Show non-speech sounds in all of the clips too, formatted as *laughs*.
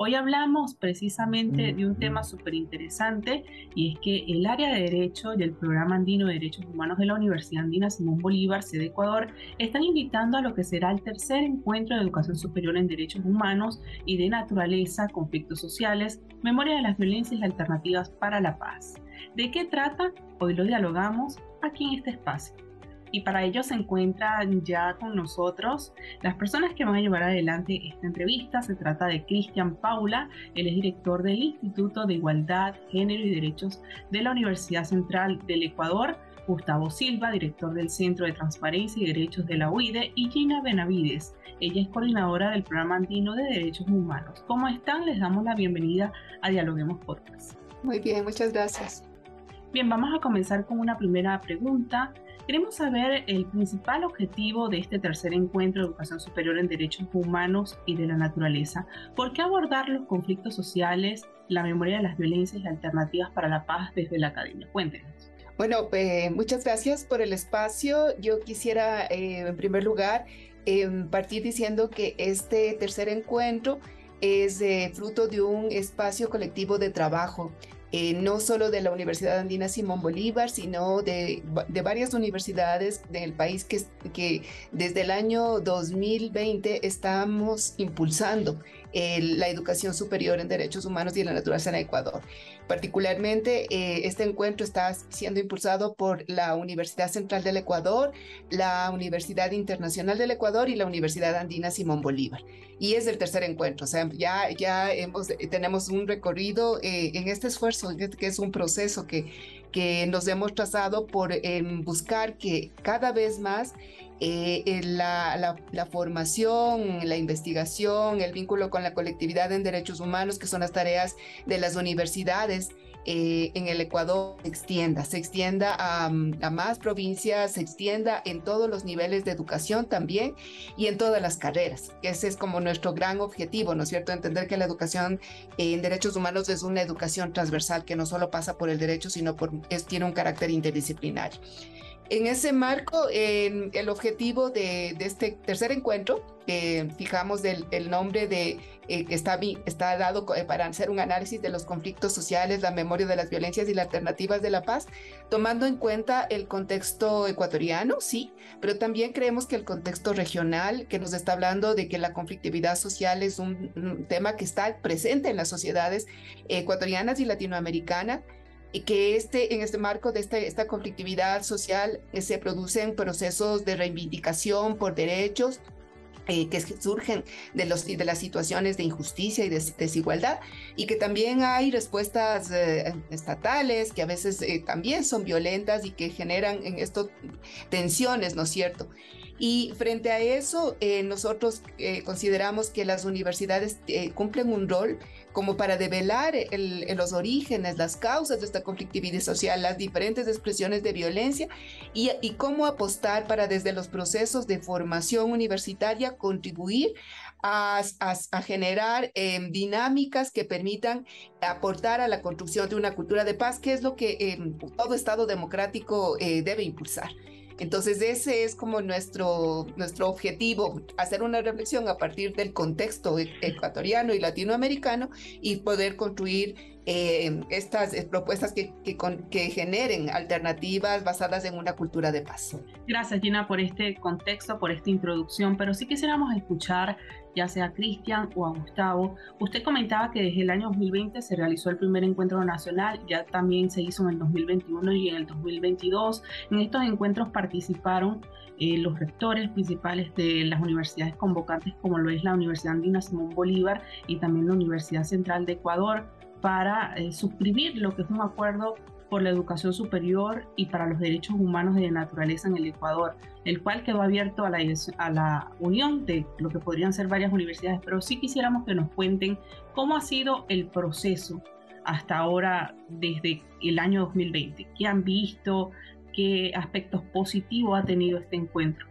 Hoy hablamos precisamente de un tema súper interesante y es que el área de Derecho y el Programa Andino de Derechos Humanos de la Universidad Andina Simón Bolívar, sede Ecuador, están invitando a lo que será el tercer encuentro de educación superior en derechos humanos y de naturaleza, conflictos sociales, memoria de las violencias y alternativas para la paz. ¿De qué trata? Hoy lo dialogamos aquí en este espacio y para ello se encuentran ya con nosotros las personas que van a llevar adelante esta entrevista. Se trata de Cristian Paula, él es director del Instituto de Igualdad, Género y Derechos de la Universidad Central del Ecuador. Gustavo Silva, director del Centro de Transparencia y Derechos de la UIDE, y Gina Benavides. Ella es coordinadora del Programa Andino de Derechos Humanos. ¿Cómo están? Les damos la bienvenida a Dialoguemos Podcast. Muy bien, muchas gracias. Bien, vamos a comenzar con una primera pregunta. Queremos saber el principal objetivo de este tercer encuentro de educación superior en derechos humanos y de la naturaleza. ¿Por qué abordar los conflictos sociales, la memoria de las violencias y alternativas para la paz desde la academia? Cuéntenos. Bueno, eh, muchas gracias por el espacio. Yo quisiera, eh, en primer lugar, eh, partir diciendo que este tercer encuentro es fruto de un espacio colectivo de trabajo eh, no solo de la Universidad Andina Simón Bolívar, sino de, varias universidades del país que, que desde el año 2020 estamos impulsando la educación superior en derechos humanos y en la naturaleza en Ecuador. Particularmente, eh, este encuentro está siendo impulsado por la Universidad Central del Ecuador, la Universidad Internacional del Ecuador y la Universidad Andina Simón Bolívar. Y es el tercer encuentro, o sea, ya, ya hemos, tenemos un recorrido eh, en este esfuerzo, que es un proceso que, que nos hemos trazado por buscar que cada vez más eh, la, la, formación, la investigación, el vínculo con la colectividad en derechos humanos, que son las tareas de las universidades eh, en el Ecuador, se extienda, se extienda a, a, más provincias, se extienda en todos los niveles de educación también y en todas las carreras. Ese es como nuestro gran objetivo, ¿no es cierto? Entender que la educación en derechos humanos es una educación transversal que no solo pasa por el derecho, sino por, es, tiene un carácter interdisciplinario. En ese marco, el objetivo de, este tercer encuentro, fijamos el, nombre de eh, está dado eh, para hacer un análisis de los conflictos sociales, la memoria de las violencias y las alternativas de la paz, tomando en cuenta el contexto ecuatoriano, sí, pero también creemos que el contexto regional, que nos está hablando de que la conflictividad social es un tema que está presente en las sociedades ecuatorianas y latinoamericanas y que este, en este marco de esta, esta conflictividad social eh, se producen procesos de reivindicación por derechos eh, que surgen de, los, de las situaciones de injusticia y de desigualdad y que también hay respuestas eh, estatales que a veces también son violentas y que generan en esto tensiones, ¿no es cierto? Y frente a eso, nosotros consideramos que las universidades cumplen un rol como para develar los orígenes, las causas de esta conflictividad social, las diferentes expresiones de violencia y, cómo apostar para desde los procesos de formación universitaria contribuir a, generar em, dinámicas que permitan aportar a la construcción de una cultura de paz, que es lo que em, todo Estado democrático eh, debe impulsar. Entonces ese es como nuestro, nuestro objetivo, hacer una reflexión a partir del contexto e-, ecuatoriano y latinoamericano y poder construir eh, estas eh, propuestas que, generen alternativas basadas en una cultura de paz. Gracias Gina por este contexto, por esta introducción, pero sí quisiéramos escuchar ya sea a Cristian o a Gustavo. Usted comentaba que desde el año 2020 se realizó el primer encuentro nacional, ya también se hizo en el 2021 y en el 2022. En estos encuentros participaron eh, los rectores principales de las universidades convocantes, como lo es la Universidad Andina Simón Bolívar y también la Universidad Central de Ecuador, para eh, suscribir lo que es un acuerdo por la educación superior y para los derechos humanos de naturaleza en el Ecuador, el cual quedó abierto a la, a la unión de lo que podrían ser varias universidades, pero sí quisiéramos que nos cuenten cómo ha sido el proceso hasta ahora desde el año 2020, qué han visto, qué aspectos positivos ha tenido este encuentro.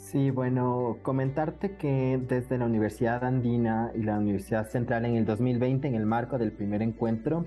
Sí, bueno, comentarte que desde la Universidad Andina y la Universidad Central en el 2020, en el marco del primer encuentro,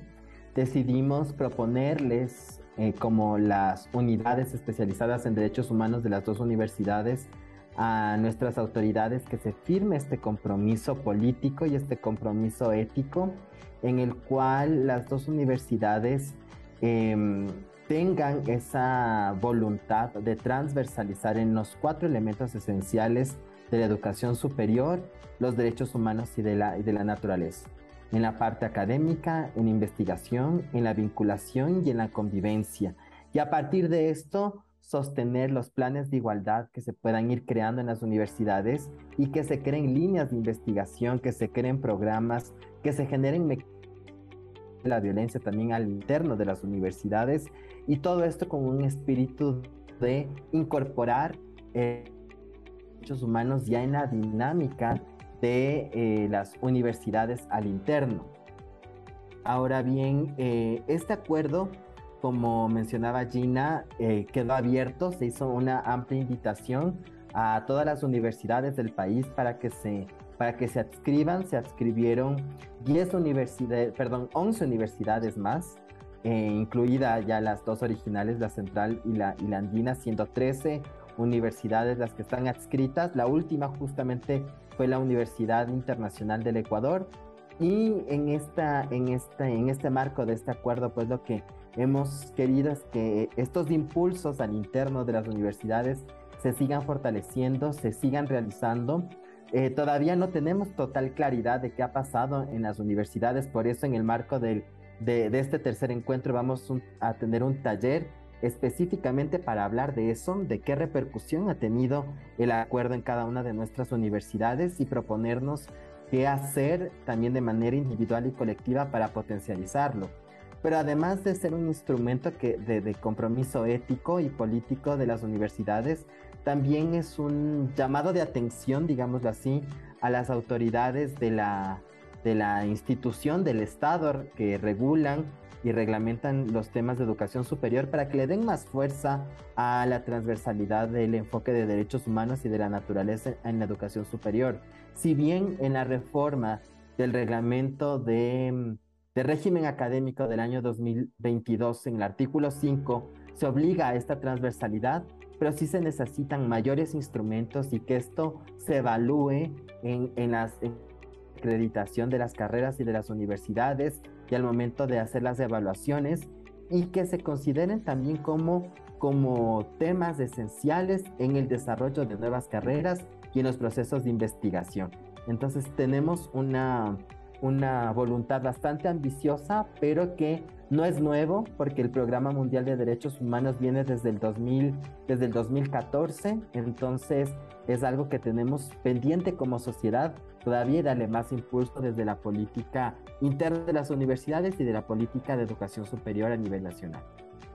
decidimos proponerles eh, como las unidades especializadas en derechos humanos de las dos universidades a nuestras autoridades que se firme este compromiso político y este compromiso ético en el cual las dos universidades em, tengan esa voluntad de transversalizar en los cuatro elementos esenciales de la educación superior los derechos humanos y de la, de la naturaleza en la parte académica, en investigación, en la vinculación y en la convivencia. Y a partir de esto, sostener los planes de igualdad que se puedan ir creando en las universidades y que se creen líneas de investigación, que se creen programas, que se generen la violencia también al interno de las universidades y todo esto con un espíritu de incorporar eh, derechos humanos ya en la dinámica de eh, las universidades al interno. Ahora bien, eh, este acuerdo, como mencionaba Gina, eh, quedó abierto, se hizo una amplia invitación a todas las universidades del país para que se, para que se adscriban, se adscribieron 10 universidades, perdón, 11 universidades más, incluidas ya las dos originales, la central y la, y la andina, siendo 13 universidades las que están adscritas. La última justamente fue la Universidad Internacional del Ecuador. Y en, esta, en, esta, en este marco de este acuerdo, pues lo que hemos querido es que estos impulsos al interno de las universidades se sigan fortaleciendo, se sigan realizando. Eh, todavía no tenemos total claridad de qué ha pasado en las universidades, por eso en el marco del, de, este tercer encuentro vamos a tener un taller específicamente para hablar de eso, de qué repercusión ha tenido el acuerdo en cada una de nuestras universidades y proponernos qué hacer también de manera individual y colectiva para potencializarlo. Pero además de ser un instrumento que, de, compromiso ético y político de las universidades, también es un llamado de atención, digámoslo así, a las autoridades de la, de la institución del Estado que regulan y reglamentan los temas de educación superior para que le den más fuerza a la transversalidad del enfoque de derechos humanos y de la naturaleza en la educación superior. Si bien en la reforma del reglamento de, de régimen académico del año 2022, en el artículo 5, se obliga a esta transversalidad, pero sí se necesitan mayores instrumentos y que esto se evalúe en, en la acreditación de las carreras y de las universidades, y al momento de hacer las evaluaciones y que se consideren también como, como temas esenciales en el desarrollo de nuevas carreras y en los procesos de investigación. Entonces tenemos una, una voluntad bastante ambiciosa, pero que no es nuevo porque el Programa Mundial de Derechos Humanos viene desde el, 2000, desde el 2014, entonces es algo que tenemos pendiente como sociedad todavía darle más impulso desde la política interna de las universidades y de la política de educación superior a nivel nacional.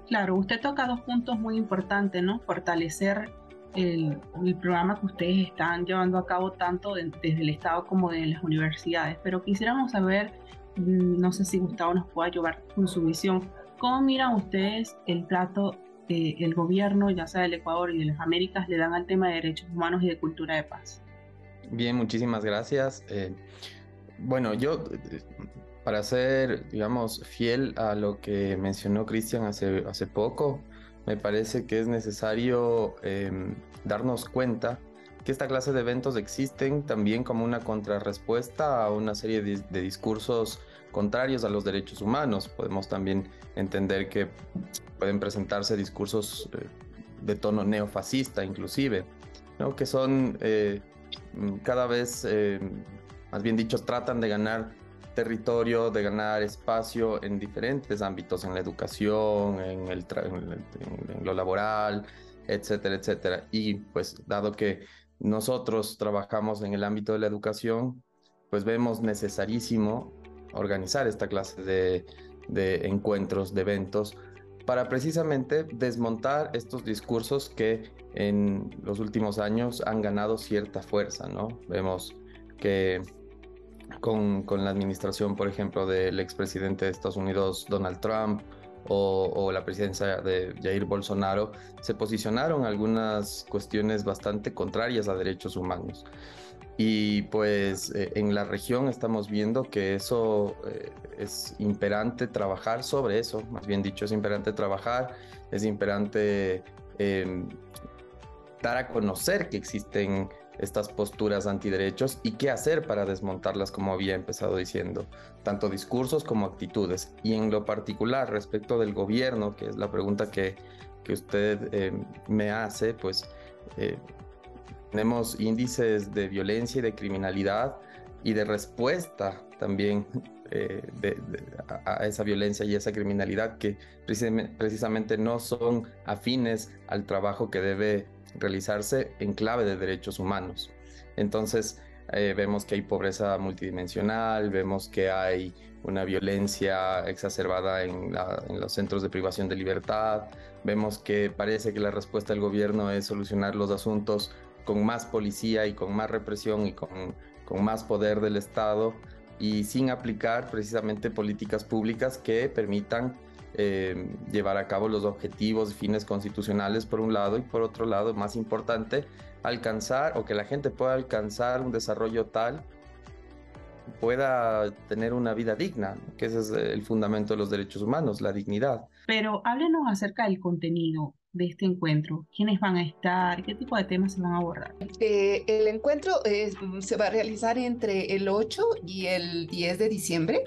Claro, usted toca dos puntos muy importantes, ¿no? Fortalecer el, programa que ustedes están llevando a cabo tanto desde el Estado como de las universidades, pero quisiéramos saber, mm, no sé si Gustavo nos pueda ayudar con su visión, ¿cómo miran ustedes el plato que el gobierno, ya sea del Ecuador y de las Américas, le dan al tema de derechos humanos y de cultura de paz? Bien, muchísimas gracias. Eh, bueno, yo, para ser, digamos, fiel a lo que mencionó Cristian hace, hace poco, me parece que es necesario em, darnos cuenta que esta clase de eventos existen también como una contrarrespuesta a una serie de, discursos contrarios a los derechos humanos. Podemos también entender que pueden presentarse discursos eh, de tono neofascista inclusive, ¿no? que son... Eh, cada vez, eh, más bien dicho, tratan de ganar territorio, de ganar espacio en diferentes ámbitos, en la educación, en, el en lo laboral, etcétera, etcétera. Y pues dado que nosotros trabajamos en el ámbito de la educación, pues vemos necesarísimo organizar esta clase de, encuentros, de eventos, para precisamente desmontar estos discursos que en los últimos años han ganado cierta fuerza, ¿no? Vemos que con, con la administración, por ejemplo, del expresidente de Estados Unidos, Donald Trump, o, la presidencia de Jair Bolsonaro, se posicionaron algunas cuestiones bastante contrarias a derechos humanos. Y pues eh, en la región estamos viendo que eso eh, es imperante trabajar sobre eso, más bien dicho, es imperante trabajar, es imperante em, dar a conocer que existen estas posturas antiderechos y qué hacer para desmontarlas, como había empezado diciendo, tanto discursos como actitudes. Y en lo particular, respecto del gobierno, que es la pregunta que, que usted eh, me hace, pues eh, tenemos índices de violencia y de criminalidad y de respuesta también eh, a, esa violencia y esa criminalidad que precisamente no son afines al trabajo que debe realizarse en clave de derechos humanos. Entonces, eh, vemos que hay pobreza multidimensional, vemos que hay una violencia exacerbada en, los centros de privación de libertad, vemos que parece que la respuesta del gobierno es solucionar los asuntos con más policía y con más represión y con, con más poder del Estado y sin aplicar precisamente políticas públicas que permitan eh, llevar a cabo los objetivos y fines constitucionales por un lado y por otro lado, más importante, alcanzar o que la gente pueda alcanzar un desarrollo tal pueda tener una vida digna, que ese es el fundamento de los derechos humanos, la dignidad. Pero háblenos acerca del contenido de este encuentro? ¿Quiénes van a estar? ¿Qué tipo de temas se van a abordar? Eh, el encuentro eh, se va a realizar entre el 8 y el 10 de diciembre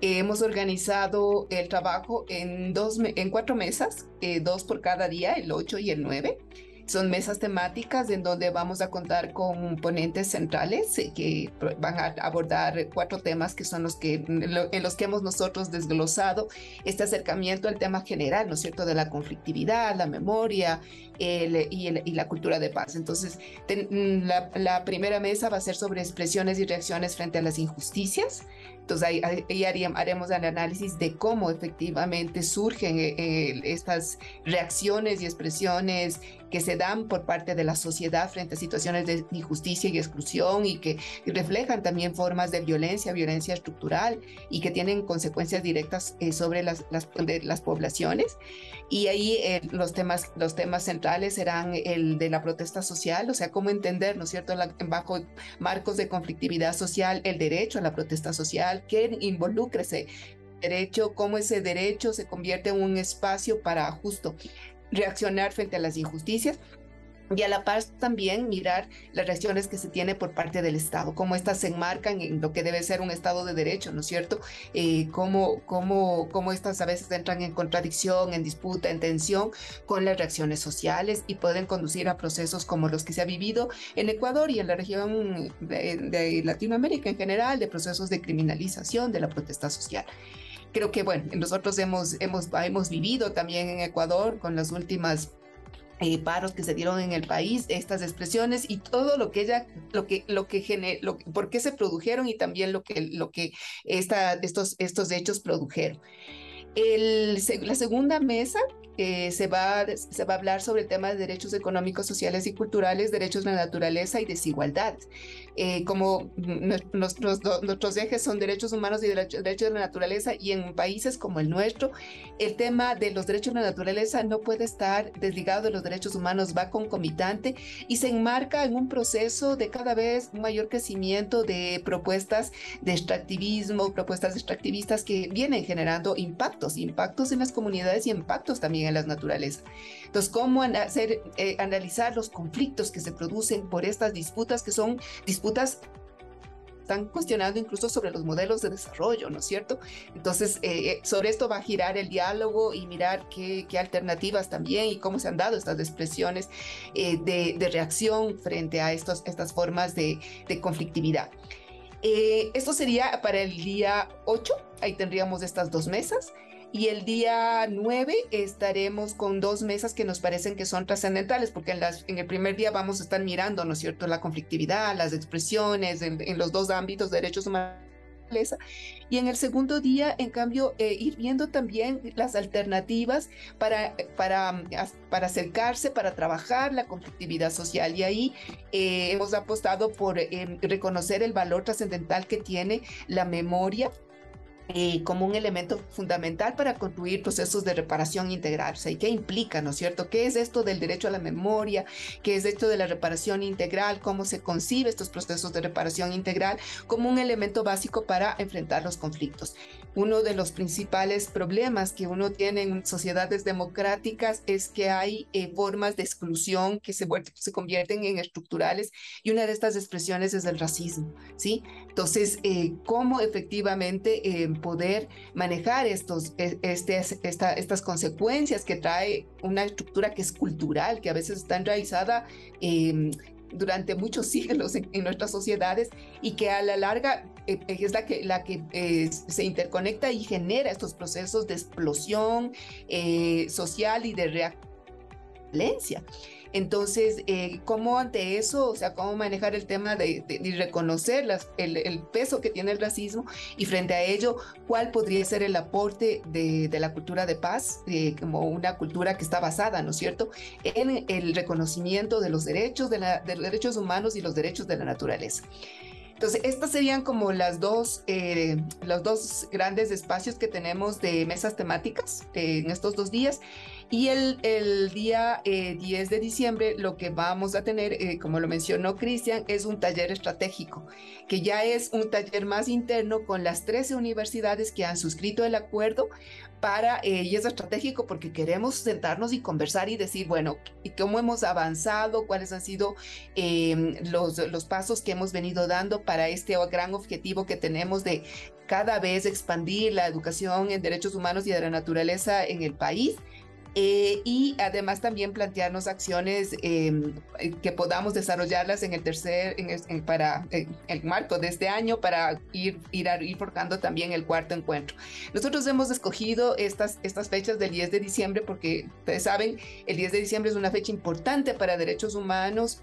hemos organizado el trabajo en, dos, en cuatro mesas, eh, dos por cada día, el 8 y el 9. Son mesas temáticas en donde vamos a contar con ponentes centrales eh, que van a abordar cuatro temas que son los que en los que hemos nosotros desglosado este acercamiento al tema general, ¿no es cierto?, de la conflictividad, la memoria y, la cultura de paz. Entonces, mm, la primera mesa va a ser sobre expresiones y reacciones frente a las injusticias. Entonces ahí, haremos el análisis de cómo efectivamente surgen eh, eh, estas reacciones y expresiones que se dan por parte de la sociedad frente a situaciones de injusticia y exclusión y que reflejan también formas de violencia, violencia estructural y que tienen consecuencias directas eh, sobre las, las, poblaciones. Y ahí los, temas, los temas centrales serán el de la protesta social, o sea, cómo entender, ¿no es cierto?, bajo marcos de conflictividad social, el derecho a la protesta social, que involucre ese derecho, cómo ese derecho se convierte en un espacio para justo reaccionar frente a las injusticias y a la par también mirar las reacciones que se tiene por parte del Estado, cómo éstas se enmarcan en lo que debe ser un Estado de Derecho, ¿no es cierto? Eh, cómo, cómo, cómo estas a veces entran en contradicción, en disputa, en tensión con las reacciones sociales y pueden conducir a procesos como los que se ha vivido en Ecuador y en la región de Latinoamérica en general, de procesos de criminalización de la protesta social creo que, bueno, nosotros hemos, hemos, hemos vivido también en Ecuador con las últimas eh, paros que se dieron en el país, estas expresiones y todo lo que ella, lo que, lo que generó, por qué se produjeron y también lo que, lo que esta, estos, estos hechos produjeron. El, la segunda mesa eh, se, va, se va a hablar sobre temas de derechos económicos, sociales y culturales, derechos de la naturaleza y desigualdad. Eh, como nuestros, nuestros ejes son derechos humanos y derechos de la naturaleza, y en países como el nuestro, el tema de los derechos de la naturaleza no puede estar desligado de los derechos humanos, va concomitante y se enmarca en un proceso de cada vez mayor crecimiento de propuestas de extractivismo, propuestas extractivistas que vienen generando impactos, impactos en las comunidades y impactos también en las naturalezas. Entonces, ¿cómo hacer, eh, analizar los conflictos que se producen por estas disputas que son disputas están cuestionando incluso sobre los modelos de desarrollo, ¿no es cierto? Entonces, eh, eh, sobre esto va a girar el diálogo y mirar qué, qué alternativas también y cómo se han dado estas expresiones de, de, reacción frente a estos, estas formas de, de conflictividad. esto sería para el día 8, ahí tendríamos estas dos mesas. Y el día 9 estaremos con dos mesas que nos parecen que son trascendentales, porque en, las, en el primer día vamos a estar mirando, ¿no es cierto?, la conflictividad, las expresiones en, los dos ámbitos, derechos humanos y en el segundo día, en cambio, eh, ir viendo también las alternativas para, para, para acercarse, para trabajar la conflictividad social. Y ahí eh, hemos apostado por eh, reconocer el valor trascendental que tiene la memoria eh, como un elemento fundamental para construir procesos de reparación integral. ¿y qué implica, no es cierto? ¿Qué es esto del derecho a la memoria? ¿Qué es esto de la reparación integral? ¿Cómo se concibe estos procesos de reparación integral como un elemento básico para enfrentar los conflictos? Uno de los principales problemas que uno tiene en sociedades democráticas es que hay eh, formas de exclusión que se, se convierten en estructurales y una de estas expresiones es el racismo, ¿sí? Entonces, eh, ¿cómo efectivamente poder manejar estos, e, este, esta, estas consecuencias que trae una estructura que es cultural, que a veces está enraizada em, durante muchos *laughs* siglos en, nuestras sociedades y que a la larga eh, es la que, la que eh, se interconecta y genera estos procesos de explosión eh, social y de reacción. Entonces, eh, ¿cómo ante eso, o sea, cómo manejar el tema de, reconocer el, peso que tiene el racismo y frente a ello, cuál podría ser el aporte de, la cultura de paz, eh, como una cultura que está basada, ¿no es cierto?, en el reconocimiento de los derechos, de, de los derechos humanos y los derechos de la naturaleza. Entonces, estas serían como las dos, eh, los dos grandes espacios que tenemos de mesas temáticas eh, en estos dos días. Y el, día 10 eh, de diciembre lo que vamos a tener, como lo mencionó Cristian, es un taller estratégico, que ya es un taller más interno con las 13 universidades que han suscrito el acuerdo para, eh, y es estratégico porque queremos sentarnos y conversar y decir, bueno, cómo hemos avanzado, cuáles han sido em, los, los pasos que hemos venido dando para este gran objetivo que tenemos de cada vez expandir la educación en derechos humanos y de la naturaleza en el país eh, y además también plantearnos acciones em, eh, que podamos desarrollarlas en el tercer, en para el marco de este año para ir, ir, ir forjando también el cuarto encuentro. Nosotros hemos escogido estas, estas fechas del 10 de diciembre porque ustedes saben, el 10 de diciembre es una fecha importante para derechos humanos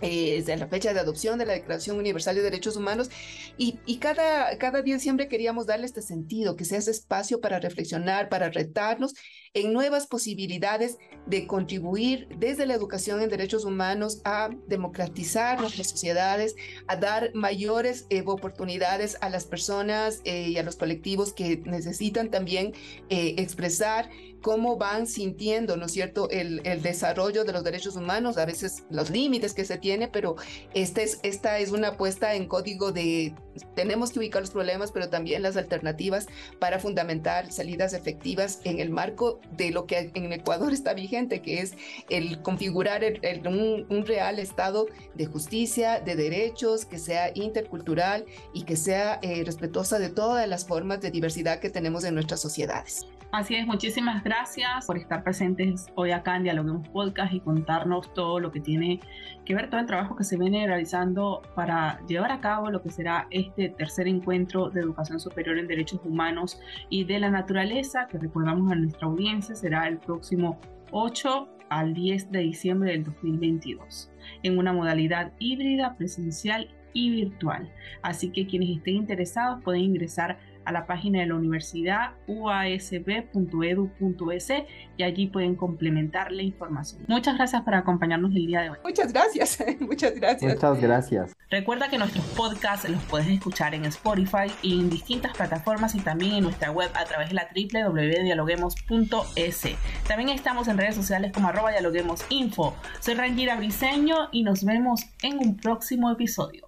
eh, de la fecha de adopción de la Declaración Universal de Derechos Humanos y, y, cada, cada día siempre queríamos darle este sentido, que sea ese espacio para reflexionar, para retarnos en nuevas posibilidades de contribuir desde la educación en derechos humanos a democratizar nuestras sociedades, a dar mayores eh, oportunidades a las personas eh, y a los colectivos que necesitan también eh, expresar cómo van sintiendo, ¿no es cierto?, el, el, desarrollo de los derechos humanos, a veces los límites que se tiene, pero esta es, esta es una puesta en código de tenemos que ubicar los problemas, pero también las alternativas para fundamentar salidas efectivas en el marco de lo que en Ecuador está vigente, que es el configurar un, real estado de justicia, de derechos, que sea intercultural y que sea eh, respetuosa de todas las formas de diversidad que tenemos en nuestras sociedades. Así es, muchísimas gracias por estar presentes hoy acá en Dialoguemos Podcast y contarnos todo lo que tiene que ver, todo el trabajo que se viene realizando para llevar a cabo lo que será este tercer encuentro de educación superior en derechos humanos y de la naturaleza, que recordamos a nuestra audiencia será el próximo 8 al 10 de diciembre del 2022, en una modalidad híbrida, presencial y virtual. Así que quienes estén interesados pueden ingresar a la página de la universidad uasb.edu.es y allí pueden complementar la información. Muchas gracias por acompañarnos el día de hoy. Muchas gracias, *laughs* muchas gracias. Muchas gracias. Recuerda que nuestros podcasts los puedes escuchar en Spotify y en distintas plataformas y también en nuestra web a través de la www.dialoguemos.es. También estamos en redes sociales como arroba dialoguemosinfo. Soy Rangira Briseño y nos vemos en un próximo episodio.